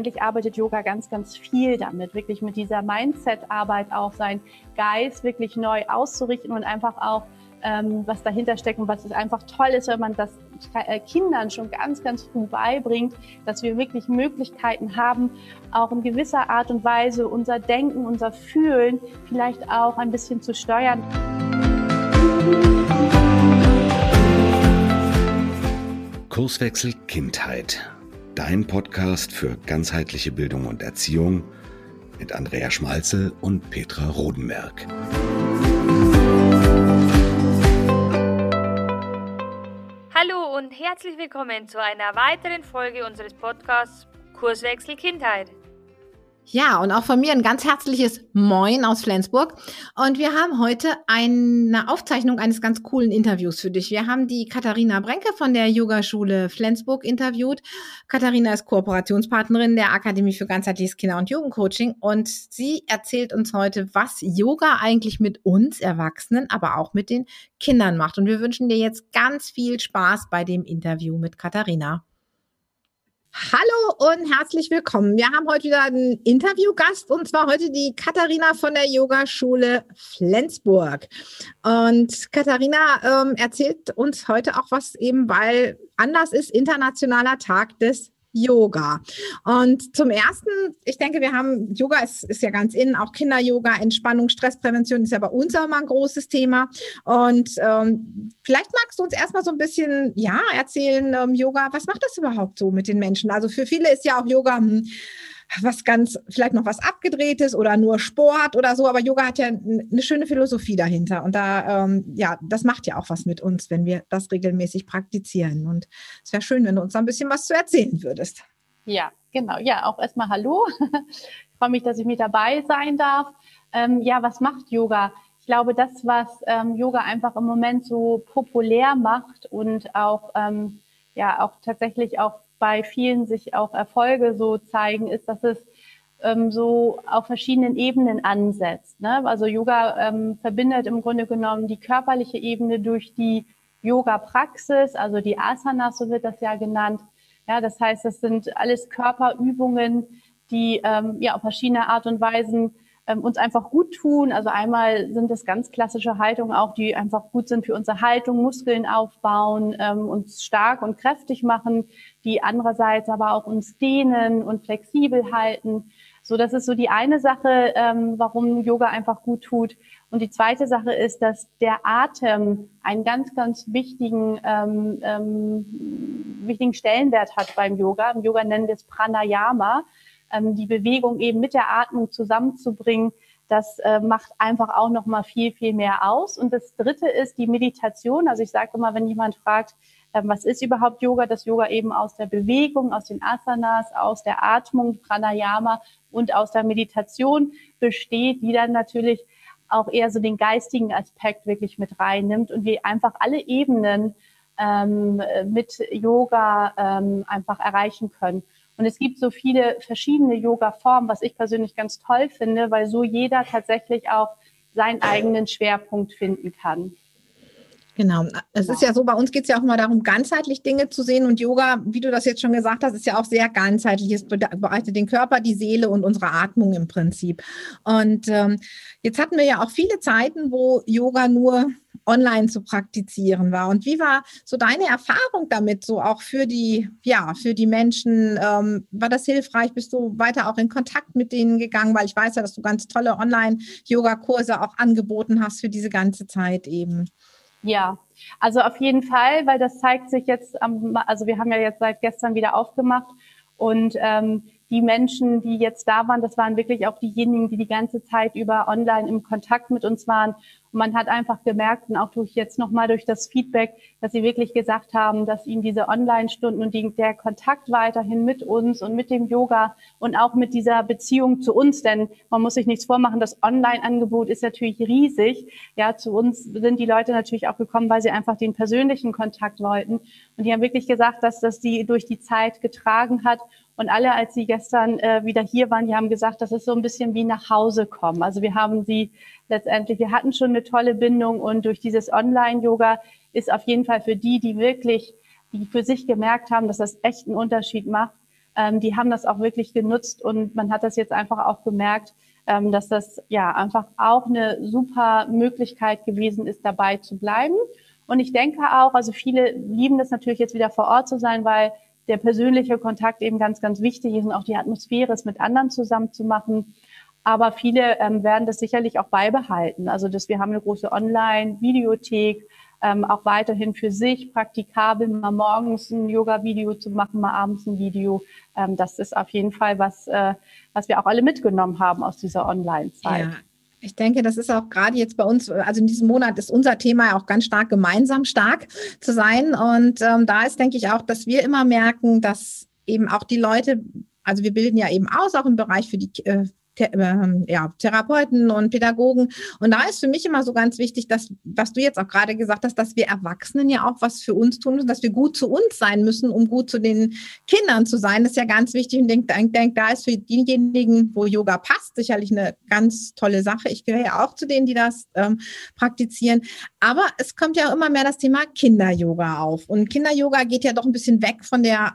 letztendlich arbeitet Yoga ganz, ganz viel damit, wirklich mit dieser Mindset-Arbeit auch sein Geist wirklich neu auszurichten und einfach auch ähm, was dahinter steckt und was einfach toll ist, wenn man das äh, Kindern schon ganz, ganz früh beibringt, dass wir wirklich Möglichkeiten haben, auch in gewisser Art und Weise unser Denken, unser Fühlen vielleicht auch ein bisschen zu steuern. Kurswechsel Kindheit. Dein Podcast für ganzheitliche Bildung und Erziehung mit Andrea Schmalzel und Petra Rodenberg. Hallo und herzlich willkommen zu einer weiteren Folge unseres Podcasts Kurswechsel Kindheit. Ja, und auch von mir ein ganz herzliches Moin aus Flensburg. Und wir haben heute eine Aufzeichnung eines ganz coolen Interviews für dich. Wir haben die Katharina Brenke von der Yogaschule Flensburg interviewt. Katharina ist Kooperationspartnerin der Akademie für ganzheitliches Kinder- und Jugendcoaching und sie erzählt uns heute, was Yoga eigentlich mit uns Erwachsenen, aber auch mit den Kindern macht. Und wir wünschen dir jetzt ganz viel Spaß bei dem Interview mit Katharina. Hallo und herzlich willkommen. Wir haben heute wieder einen Interviewgast und zwar heute die Katharina von der Yogaschule Flensburg. Und Katharina ähm, erzählt uns heute auch was eben, weil anders ist internationaler Tag des Yoga. Und zum ersten, ich denke, wir haben, Yoga ist, ist ja ganz innen, auch Kinder-Yoga, Entspannung, Stressprävention ist ja bei uns auch mal ein großes Thema. Und ähm, vielleicht magst du uns erstmal so ein bisschen, ja, erzählen, ähm, Yoga, was macht das überhaupt so mit den Menschen? Also für viele ist ja auch Yoga, hm, was ganz, vielleicht noch was abgedrehtes oder nur Sport oder so, aber Yoga hat ja eine schöne Philosophie dahinter. Und da, ähm, ja, das macht ja auch was mit uns, wenn wir das regelmäßig praktizieren. Und es wäre schön, wenn du uns da ein bisschen was zu erzählen würdest. Ja, genau. Ja, auch erstmal Hallo. ich freue mich, dass ich mit dabei sein darf. Ähm, ja, was macht Yoga? Ich glaube, das, was ähm, Yoga einfach im Moment so populär macht und auch, ähm, ja, auch tatsächlich auch bei vielen sich auch Erfolge so zeigen, ist, dass es ähm, so auf verschiedenen Ebenen ansetzt. Ne? Also Yoga ähm, verbindet im Grunde genommen die körperliche Ebene durch die Yoga-Praxis, also die Asanas, so wird das ja genannt. Ja, das heißt, das sind alles Körperübungen, die ähm, ja auf verschiedene Art und Weisen ähm, uns einfach gut tun. Also einmal sind das ganz klassische Haltungen auch, die einfach gut sind für unsere Haltung, Muskeln aufbauen, ähm, uns stark und kräftig machen, die andererseits aber auch uns dehnen und flexibel halten. So, das ist so die eine Sache, ähm, warum Yoga einfach gut tut. Und die zweite Sache ist, dass der Atem einen ganz, ganz wichtigen, ähm, ähm, wichtigen Stellenwert hat beim Yoga. Im Yoga nennen wir es Pranayama ähm, die Bewegung eben mit der Atmung zusammenzubringen, das äh, macht einfach auch noch mal viel, viel mehr aus. Und das Dritte ist die Meditation. Also ich sage immer, wenn jemand fragt, äh, was ist überhaupt Yoga, dass Yoga eben aus der Bewegung, aus den Asanas, aus der Atmung, Pranayama und aus der Meditation besteht, die dann natürlich auch eher so den geistigen Aspekt wirklich mit reinnimmt und wir einfach alle Ebenen ähm, mit Yoga ähm, einfach erreichen können. Und es gibt so viele verschiedene Yoga-Formen, was ich persönlich ganz toll finde, weil so jeder tatsächlich auch seinen eigenen Schwerpunkt finden kann. Genau. Es ist ja so, bei uns geht es ja auch immer darum, ganzheitlich Dinge zu sehen. Und Yoga, wie du das jetzt schon gesagt hast, ist ja auch sehr ganzheitlich. Es bereitet den Körper, die Seele und unsere Atmung im Prinzip. Und ähm, jetzt hatten wir ja auch viele Zeiten, wo Yoga nur online zu praktizieren war. Und wie war so deine Erfahrung damit, so auch für die, ja, für die Menschen? Ähm, war das hilfreich? Bist du weiter auch in Kontakt mit denen gegangen? Weil ich weiß ja, dass du ganz tolle Online-Yoga-Kurse auch angeboten hast für diese ganze Zeit eben. Ja, also auf jeden Fall, weil das zeigt sich jetzt, am, also wir haben ja jetzt seit gestern wieder aufgemacht und ähm, die Menschen, die jetzt da waren, das waren wirklich auch diejenigen, die die ganze Zeit über online im Kontakt mit uns waren und man hat einfach gemerkt, und auch durch jetzt nochmal durch das Feedback, dass sie wirklich gesagt haben, dass ihnen diese Online-Stunden und die, der Kontakt weiterhin mit uns und mit dem Yoga und auch mit dieser Beziehung zu uns, denn man muss sich nichts vormachen, das Online-Angebot ist natürlich riesig. Ja, zu uns sind die Leute natürlich auch gekommen, weil sie einfach den persönlichen Kontakt wollten. Und die haben wirklich gesagt, dass das die durch die Zeit getragen hat und alle, als sie gestern äh, wieder hier waren, die haben gesagt, das ist so ein bisschen wie nach Hause kommen. Also wir haben sie letztendlich, wir hatten schon eine tolle Bindung und durch dieses Online-Yoga ist auf jeden Fall für die, die wirklich, die für sich gemerkt haben, dass das echt einen Unterschied macht, ähm, die haben das auch wirklich genutzt und man hat das jetzt einfach auch gemerkt, ähm, dass das ja einfach auch eine super Möglichkeit gewesen ist, dabei zu bleiben. Und ich denke auch, also viele lieben das natürlich jetzt wieder vor Ort zu sein, weil der persönliche Kontakt eben ganz, ganz wichtig ist und auch die Atmosphäre es mit anderen zusammen zu machen. Aber viele ähm, werden das sicherlich auch beibehalten. Also dass wir haben eine große Online-Videothek, ähm, auch weiterhin für sich praktikabel, mal morgens ein Yoga-Video zu machen, mal abends ein Video. Ähm, das ist auf jeden Fall was, äh, was wir auch alle mitgenommen haben aus dieser Online-Zeit. Ja. Ich denke, das ist auch gerade jetzt bei uns, also in diesem Monat ist unser Thema auch ganz stark gemeinsam stark zu sein. Und ähm, da ist, denke ich, auch, dass wir immer merken, dass eben auch die Leute, also wir bilden ja eben aus, auch im Bereich für die äh, ja, Therapeuten und Pädagogen. Und da ist für mich immer so ganz wichtig, dass, was du jetzt auch gerade gesagt hast, dass wir Erwachsenen ja auch was für uns tun müssen, dass wir gut zu uns sein müssen, um gut zu den Kindern zu sein. Das ist ja ganz wichtig. Und ich denke, denk, da ist für diejenigen, wo Yoga passt, sicherlich eine ganz tolle Sache. Ich gehöre ja auch zu denen, die das ähm, praktizieren. Aber es kommt ja auch immer mehr das Thema Kinder-Yoga auf. Und Kinder-Yoga geht ja doch ein bisschen weg von der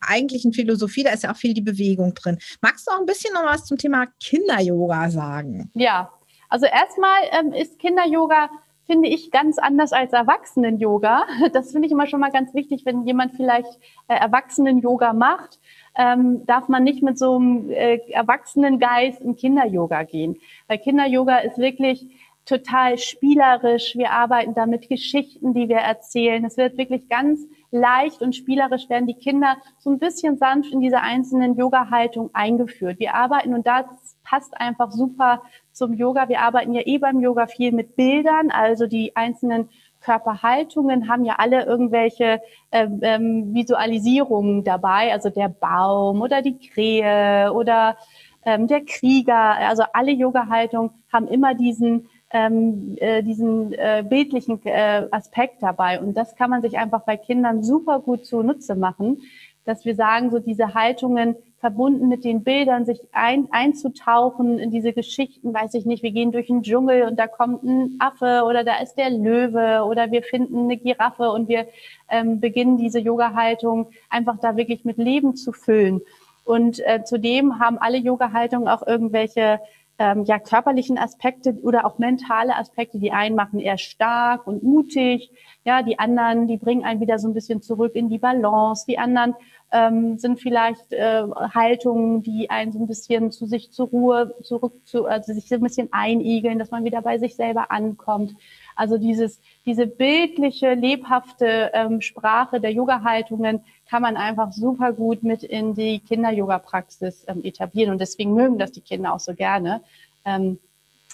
eigentlichen Philosophie, da ist ja auch viel die Bewegung drin. Magst du auch ein bisschen noch was zum Thema Kinder-Yoga sagen? Ja, also erstmal ähm, ist Kinder-Yoga finde ich ganz anders als Erwachsenen-Yoga. Das finde ich immer schon mal ganz wichtig, wenn jemand vielleicht äh, Erwachsenen-Yoga macht, ähm, darf man nicht mit so einem äh, Erwachsenengeist in Kinder-Yoga gehen. Weil Kinder-Yoga ist wirklich total spielerisch. Wir arbeiten da mit Geschichten, die wir erzählen. Es wird wirklich ganz leicht und spielerisch werden die Kinder so ein bisschen sanft in diese einzelnen Yoga-Haltung eingeführt. Wir arbeiten und das passt einfach super zum Yoga. Wir arbeiten ja eh beim Yoga viel mit Bildern, also die einzelnen Körperhaltungen haben ja alle irgendwelche ähm, ähm, Visualisierungen dabei, also der Baum oder die Krähe oder ähm, der Krieger. Also alle Yoga-Haltungen haben immer diesen ähm, äh, diesen äh, bildlichen äh, Aspekt dabei. Und das kann man sich einfach bei Kindern super gut zunutze machen, dass wir sagen, so diese Haltungen verbunden mit den Bildern, sich ein, einzutauchen in diese Geschichten, weiß ich nicht, wir gehen durch den Dschungel und da kommt ein Affe oder da ist der Löwe oder wir finden eine Giraffe und wir ähm, beginnen diese Yoga-Haltung einfach da wirklich mit Leben zu füllen. Und äh, zudem haben alle Yoga-Haltungen auch irgendwelche ähm, ja, körperlichen Aspekte oder auch mentale Aspekte. Die einen machen eher stark und mutig, ja, die anderen, die bringen einen wieder so ein bisschen zurück in die Balance. Die anderen ähm, sind vielleicht äh, Haltungen, die einen so ein bisschen zu sich zur Ruhe zurück zu, also sich so ein bisschen einigeln, dass man wieder bei sich selber ankommt. Also dieses, diese bildliche, lebhafte ähm, Sprache der Yoga-Haltungen kann man einfach super gut mit in die Kinder-Yoga-Praxis ähm, etablieren. Und deswegen mögen das die Kinder auch so gerne, ähm,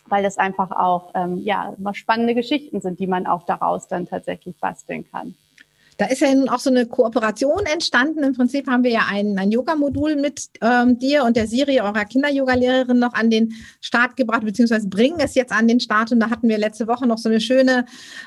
weil das einfach auch ähm, ja, immer spannende Geschichten sind, die man auch daraus dann tatsächlich basteln kann. Da ist ja nun auch so eine Kooperation entstanden. Im Prinzip haben wir ja ein, ein Yoga-Modul mit ähm, dir und der Siri, eurer Kinder-Yoga-Lehrerin, noch an den Start gebracht, beziehungsweise bringen es jetzt an den Start. Und da hatten wir letzte Woche noch so eine schöne,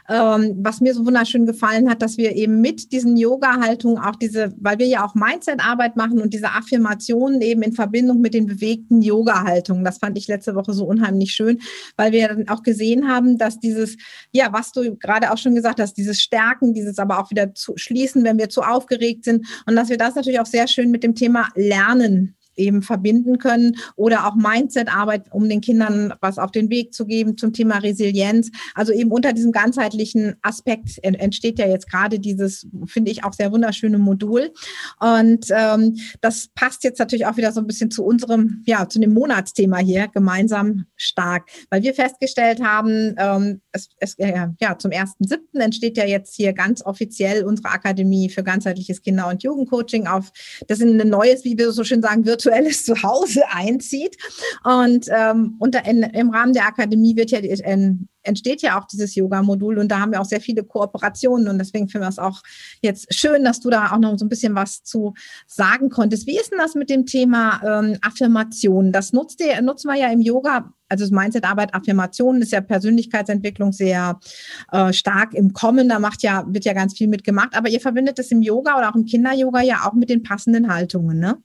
ähm, was mir so wunderschön gefallen hat, dass wir eben mit diesen Yoga-Haltungen auch diese, weil wir ja auch Mindset-Arbeit machen und diese Affirmationen eben in Verbindung mit den bewegten Yoga-Haltungen. Das fand ich letzte Woche so unheimlich schön, weil wir dann auch gesehen haben, dass dieses, ja, was du gerade auch schon gesagt hast, dieses Stärken, dieses aber auch wieder zu schließen, wenn wir zu aufgeregt sind. Und dass wir das natürlich auch sehr schön mit dem Thema Lernen eben verbinden können oder auch Mindset-Arbeit, um den Kindern was auf den Weg zu geben zum Thema Resilienz. Also eben unter diesem ganzheitlichen Aspekt entsteht ja jetzt gerade dieses, finde ich, auch sehr wunderschöne Modul. Und ähm, das passt jetzt natürlich auch wieder so ein bisschen zu unserem, ja, zu dem Monatsthema hier, gemeinsam stark, weil wir festgestellt haben, ähm, es, es, äh, ja, zum 1.7. entsteht ja jetzt hier ganz offiziell unsere Akademie für ganzheitliches Kinder- und Jugendcoaching auf, das ist ein neues, wie wir so schön sagen, virtuelles virtuelles Zuhause einzieht. Und ähm, unter, in, im Rahmen der Akademie wird ja in, entsteht ja auch dieses Yoga-Modul und da haben wir auch sehr viele Kooperationen und deswegen finden wir es auch jetzt schön, dass du da auch noch so ein bisschen was zu sagen konntest. Wie ist denn das mit dem Thema ähm, Affirmation? Das nutzt ihr, nutzen wir ja im Yoga also das Mindset-Arbeit, Affirmationen ist ja Persönlichkeitsentwicklung sehr äh, stark im Kommen. Da macht ja, wird ja ganz viel mitgemacht. Aber ihr verbindet es im Yoga oder auch im Kinder-Yoga ja auch mit den passenden Haltungen, ne?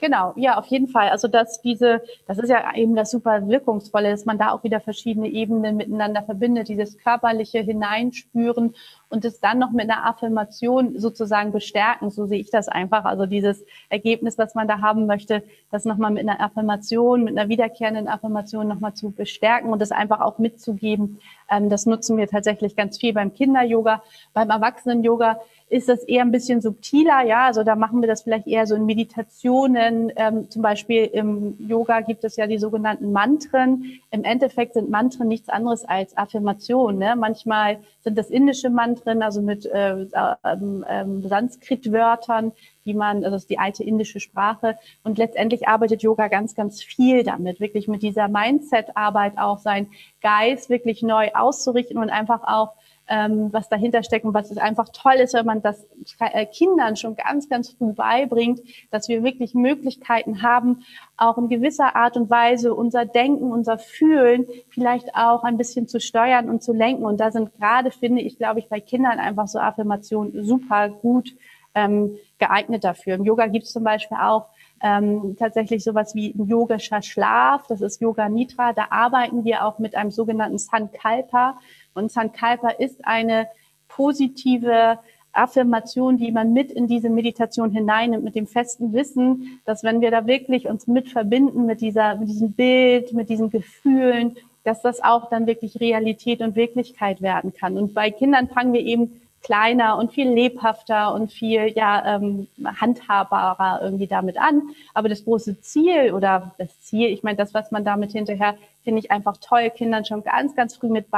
Genau, ja, auf jeden Fall. Also dass diese, das ist ja eben das super wirkungsvolle, dass man da auch wieder verschiedene Ebenen miteinander verbindet, dieses körperliche Hineinspüren und es dann noch mit einer Affirmation sozusagen bestärken. So sehe ich das einfach. Also dieses Ergebnis, was man da haben möchte, das nochmal mit einer Affirmation, mit einer wiederkehrenden Affirmation nochmal zu bestärken und das einfach auch mitzugeben. Ähm, das nutzen wir tatsächlich ganz viel beim Kinder-Yoga. Beim Erwachsenen-Yoga ist das eher ein bisschen subtiler, ja. Also da machen wir das vielleicht eher so in Meditationen. Ähm, zum Beispiel im Yoga gibt es ja die sogenannten Mantren. Im Endeffekt sind Mantren nichts anderes als Affirmationen. Ne? Manchmal sind das indische Mantren, also mit äh, ähm, ähm, Sanskrit-Wörtern, die man, also das ist die alte indische Sprache. Und letztendlich arbeitet Yoga ganz, ganz viel damit, wirklich mit dieser Mindset-Arbeit auch sein Geist wirklich neu auszurichten und einfach auch ähm, was dahinter steckt und was es einfach toll ist, wenn man das äh, Kindern schon ganz, ganz früh beibringt, dass wir wirklich Möglichkeiten haben, auch in gewisser Art und Weise unser Denken, unser Fühlen vielleicht auch ein bisschen zu steuern und zu lenken. Und da sind gerade, finde ich, glaube ich, bei Kindern einfach so Affirmationen super gut ähm, geeignet dafür. Im Yoga gibt es zum Beispiel auch ähm, tatsächlich sowas wie ein yogischer Schlaf, das ist Yoga Nidra. Da arbeiten wir auch mit einem sogenannten Sankalpa. Und Sankalpa ist eine positive Affirmation, die man mit in diese Meditation hineinnimmt, mit dem festen Wissen, dass wenn wir da wirklich uns mit verbinden, mit dieser, mit diesem Bild, mit diesen Gefühlen, dass das auch dann wirklich Realität und Wirklichkeit werden kann. Und bei Kindern fangen wir eben kleiner und viel lebhafter und viel ja ähm, handhabbarer irgendwie damit an. Aber das große Ziel oder das Ziel, ich meine, das, was man damit hinterher, finde ich einfach toll, Kindern schon ganz, ganz früh mit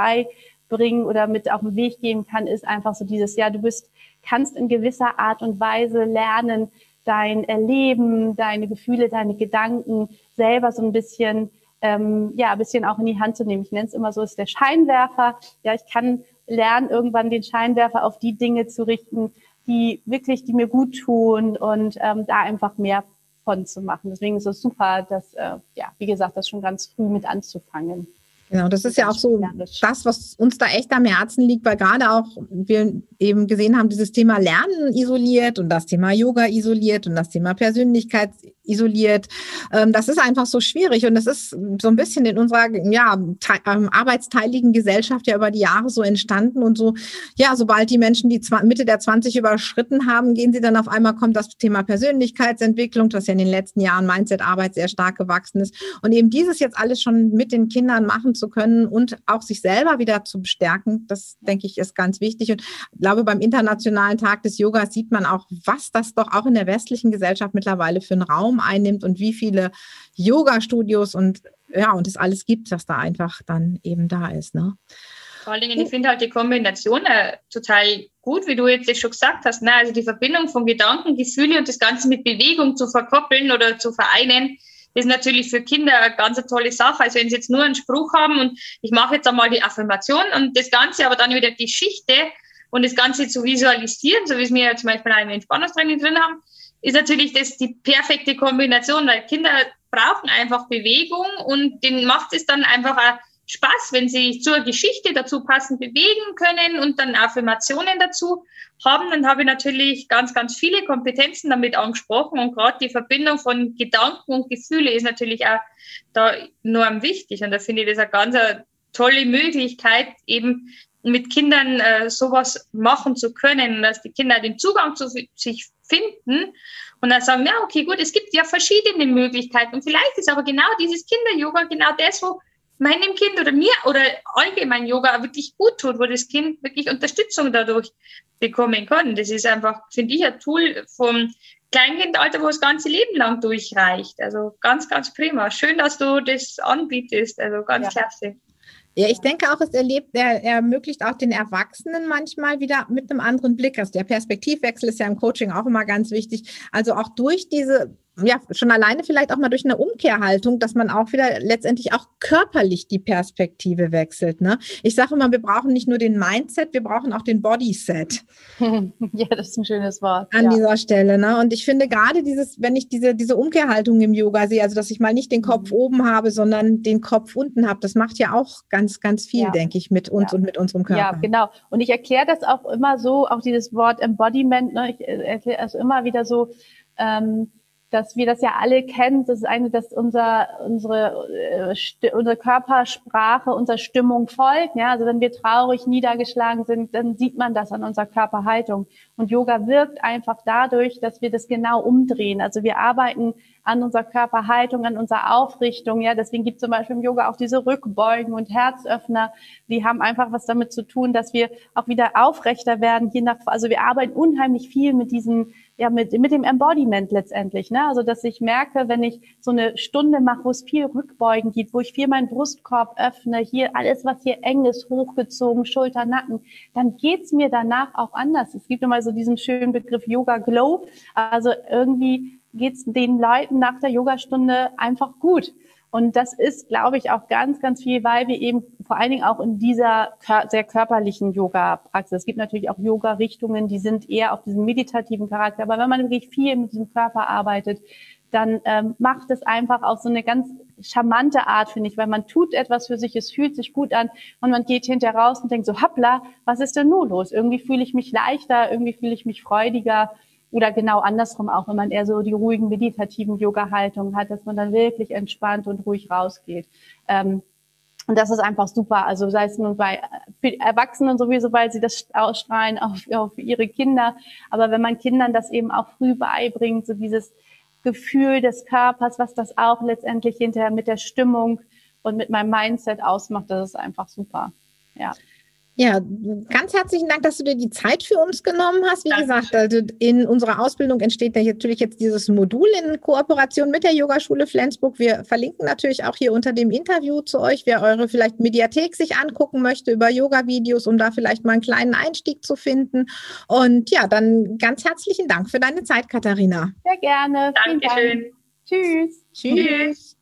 beibringen oder mit auf den Weg geben kann, ist einfach so dieses, ja, du bist, kannst in gewisser Art und Weise lernen, dein Erleben, deine Gefühle, deine Gedanken selber so ein bisschen ähm, ja, ein bisschen auch in die Hand zu nehmen. Ich nenne es immer so, ist der Scheinwerfer. Ja, ich kann lernen, irgendwann den Scheinwerfer auf die Dinge zu richten, die wirklich, die mir gut tun und ähm, da einfach mehr von zu machen. Deswegen ist es super, dass, äh, ja, wie gesagt, das schon ganz früh mit anzufangen. Genau, das ist ja auch so das, was uns da echt am Herzen liegt, weil gerade auch wir eben gesehen haben, dieses Thema Lernen isoliert und das Thema Yoga isoliert und das Thema Persönlichkeit isoliert. Ähm, das ist einfach so schwierig und das ist so ein bisschen in unserer ja, ähm, arbeitsteiligen Gesellschaft ja über die Jahre so entstanden und so, ja, sobald die Menschen die Mitte der 20 überschritten haben, gehen sie dann auf einmal, kommt das Thema Persönlichkeitsentwicklung, das ja in den letzten Jahren Mindset-Arbeit sehr stark gewachsen ist und eben dieses jetzt alles schon mit den Kindern machen zu können und auch sich selber wieder zu bestärken, das denke ich ist ganz wichtig. Und ich glaube, beim Internationalen Tag des Yogas sieht man auch, was das doch auch in der westlichen Gesellschaft mittlerweile für einen Raum einnimmt und wie viele Yoga-Studios und ja, und es alles gibt, was da einfach dann eben da ist. Ne? Vor allen Dingen, ich finde halt die Kombination äh, total gut, wie du jetzt schon gesagt hast. Ne? Also die Verbindung von Gedanken, Gefühle und das Ganze mit Bewegung zu verkoppeln oder zu vereinen, ist natürlich für Kinder eine ganz tolle Sache. Also wenn sie jetzt nur einen Spruch haben und ich mache jetzt einmal die Affirmation und das Ganze aber dann wieder Geschichte und das Ganze zu visualisieren, so wie es wir ja zum Beispiel auch im Entspannungstraining drin haben, ist natürlich das die perfekte Kombination, weil Kinder brauchen einfach Bewegung und denen macht es dann einfach auch Spaß, wenn sie zur Geschichte dazu passend bewegen können und dann Affirmationen dazu haben, dann habe ich natürlich ganz, ganz viele Kompetenzen damit angesprochen und gerade die Verbindung von Gedanken und Gefühle ist natürlich auch da enorm wichtig und da finde ich das eine ganz tolle Möglichkeit, eben mit Kindern äh, sowas machen zu können, dass die Kinder den Zugang zu sich finden und dann sagen, ja, okay, gut, es gibt ja verschiedene Möglichkeiten und vielleicht ist aber genau dieses Kinder-Yoga genau das, wo meinem Kind oder mir oder allgemein Yoga wirklich gut tut, wo das Kind wirklich Unterstützung dadurch bekommen kann. Das ist einfach, finde ich, ein Tool vom Kleinkindalter, wo das ganze Leben lang durchreicht. Also ganz, ganz prima. Schön, dass du das anbietest. Also ganz ja. klasse. Ja, ich denke auch, es erlebt, er, ermöglicht auch den Erwachsenen manchmal wieder mit einem anderen Blick. Also der Perspektivwechsel ist ja im Coaching auch immer ganz wichtig. Also auch durch diese ja, schon alleine vielleicht auch mal durch eine Umkehrhaltung, dass man auch wieder letztendlich auch körperlich die Perspektive wechselt. Ne? Ich sage immer, wir brauchen nicht nur den Mindset, wir brauchen auch den Bodyset. ja, das ist ein schönes Wort. An ja. dieser Stelle. Ne? Und ich finde gerade dieses, wenn ich diese, diese Umkehrhaltung im Yoga sehe, also dass ich mal nicht den Kopf mhm. oben habe, sondern den Kopf unten habe, das macht ja auch ganz, ganz viel, ja. denke ich, mit uns ja. und mit unserem Körper. Ja, genau. Und ich erkläre das auch immer so, auch dieses Wort Embodiment, ne? ich äh, erkläre es immer wieder so, ähm, dass wir das ja alle kennen. Das ist eine, dass unser, unsere, äh, unsere Körpersprache, unsere Stimmung folgt. Ja, also wenn wir traurig, niedergeschlagen sind, dann sieht man das an unserer Körperhaltung. Und Yoga wirkt einfach dadurch, dass wir das genau umdrehen. Also wir arbeiten an unserer Körperhaltung, an unserer Aufrichtung. Ja, deswegen gibt es zum Beispiel im Yoga auch diese Rückbeugen und Herzöffner. Die haben einfach was damit zu tun, dass wir auch wieder aufrechter werden. Je nach, also wir arbeiten unheimlich viel mit diesen ja, mit, mit dem Embodiment letztendlich. Ne? Also, dass ich merke, wenn ich so eine Stunde mache, wo es viel Rückbeugen gibt, wo ich viel meinen Brustkorb öffne, hier alles, was hier eng ist, hochgezogen, Schulter, Nacken, dann geht's mir danach auch anders. Es gibt immer so diesen schönen Begriff Yoga Glow. Also irgendwie geht's den Leuten nach der Yogastunde einfach gut. Und das ist, glaube ich, auch ganz, ganz viel, weil wir eben vor allen Dingen auch in dieser sehr körperlichen Yoga-Praxis, es gibt natürlich auch Yoga-Richtungen, die sind eher auf diesem meditativen Charakter, aber wenn man wirklich viel mit diesem Körper arbeitet, dann ähm, macht es einfach auf so eine ganz charmante Art, finde ich, weil man tut etwas für sich, es fühlt sich gut an und man geht hinterher raus und denkt so, hoppla, was ist denn nur los? Irgendwie fühle ich mich leichter, irgendwie fühle ich mich freudiger oder genau andersrum auch, wenn man eher so die ruhigen, meditativen Yoga-Haltungen hat, dass man dann wirklich entspannt und ruhig rausgeht. Ähm, und das ist einfach super. Also sei es nun bei Erwachsenen sowieso, weil sie das ausstrahlen auf, auf ihre Kinder. Aber wenn man Kindern das eben auch früh beibringt, so dieses Gefühl des Körpers, was das auch letztendlich hinterher mit der Stimmung und mit meinem Mindset ausmacht, das ist einfach super. Ja. Ja, ganz herzlichen Dank, dass du dir die Zeit für uns genommen hast. Wie Dankeschön. gesagt, also in unserer Ausbildung entsteht natürlich jetzt dieses Modul in Kooperation mit der Yogaschule Flensburg. Wir verlinken natürlich auch hier unter dem Interview zu euch, wer eure vielleicht Mediathek sich angucken möchte über Yoga-Videos, um da vielleicht mal einen kleinen Einstieg zu finden. Und ja, dann ganz herzlichen Dank für deine Zeit, Katharina. Sehr gerne. Dankeschön. Tschüss. Tschüss. Tschüss.